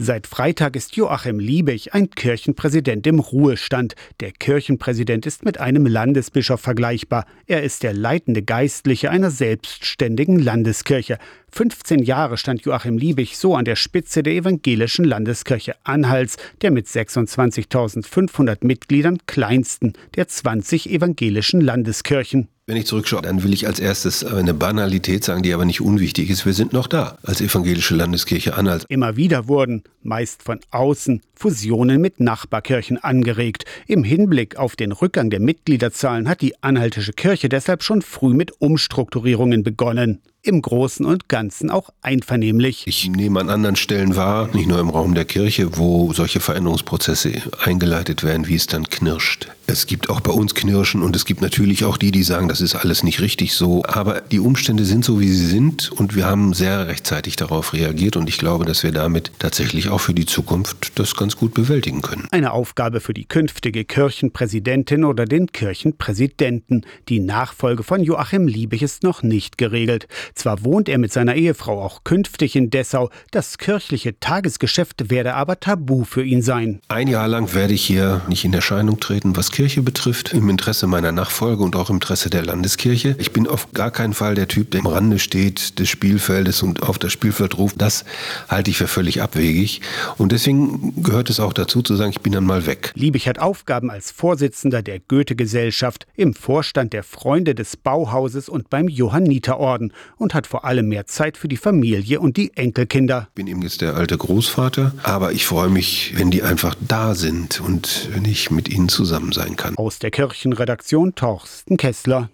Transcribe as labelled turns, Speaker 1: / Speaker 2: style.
Speaker 1: Seit Freitag ist Joachim Liebig ein Kirchenpräsident im Ruhestand. Der Kirchenpräsident ist mit einem Landesbischof vergleichbar. Er ist der leitende Geistliche einer selbstständigen Landeskirche. 15 Jahre stand Joachim Liebig so an der Spitze der evangelischen Landeskirche Anhalts, der mit 26.500 Mitgliedern kleinsten der 20 evangelischen Landeskirchen.
Speaker 2: Wenn ich zurückschaue, dann will ich als erstes eine Banalität sagen, die aber nicht unwichtig ist. Wir sind noch da als evangelische Landeskirche Anhalt.
Speaker 1: Immer wieder wurden, meist von außen, Fusionen mit Nachbarkirchen angeregt. Im Hinblick auf den Rückgang der Mitgliederzahlen hat die Anhaltische Kirche deshalb schon früh mit Umstrukturierungen begonnen im Großen und Ganzen auch einvernehmlich.
Speaker 2: Ich nehme an anderen Stellen wahr, nicht nur im Raum der Kirche, wo solche Veränderungsprozesse eingeleitet werden, wie es dann knirscht. Es gibt auch bei uns Knirschen und es gibt natürlich auch die, die sagen, das ist alles nicht richtig so. Aber die Umstände sind so, wie sie sind und wir haben sehr rechtzeitig darauf reagiert und ich glaube, dass wir damit tatsächlich auch für die Zukunft das ganz gut bewältigen können.
Speaker 1: Eine Aufgabe für die künftige Kirchenpräsidentin oder den Kirchenpräsidenten. Die Nachfolge von Joachim Liebig ist noch nicht geregelt. Zwar wohnt er mit seiner Ehefrau auch künftig in Dessau, das kirchliche Tagesgeschäft werde aber tabu für ihn sein.
Speaker 2: Ein Jahr lang werde ich hier nicht in Erscheinung treten, was Kirche betrifft, im Interesse meiner Nachfolge und auch im Interesse der Landeskirche. Ich bin auf gar keinen Fall der Typ, der am Rande steht des Spielfeldes und auf das Spielfeld ruft. Das halte ich für völlig abwegig. Und deswegen gehört es auch dazu zu sagen, ich bin dann mal weg.
Speaker 1: Liebig hat Aufgaben als Vorsitzender der Goethe-Gesellschaft, im Vorstand der Freunde des Bauhauses und beim Johanniterorden und hat vor allem mehr Zeit für die Familie und die Enkelkinder.
Speaker 2: Ich bin eben jetzt der alte Großvater, aber ich freue mich, wenn die einfach da sind und wenn ich mit ihnen zusammen sein kann.
Speaker 1: Aus der Kirchenredaktion Torsten Kessler.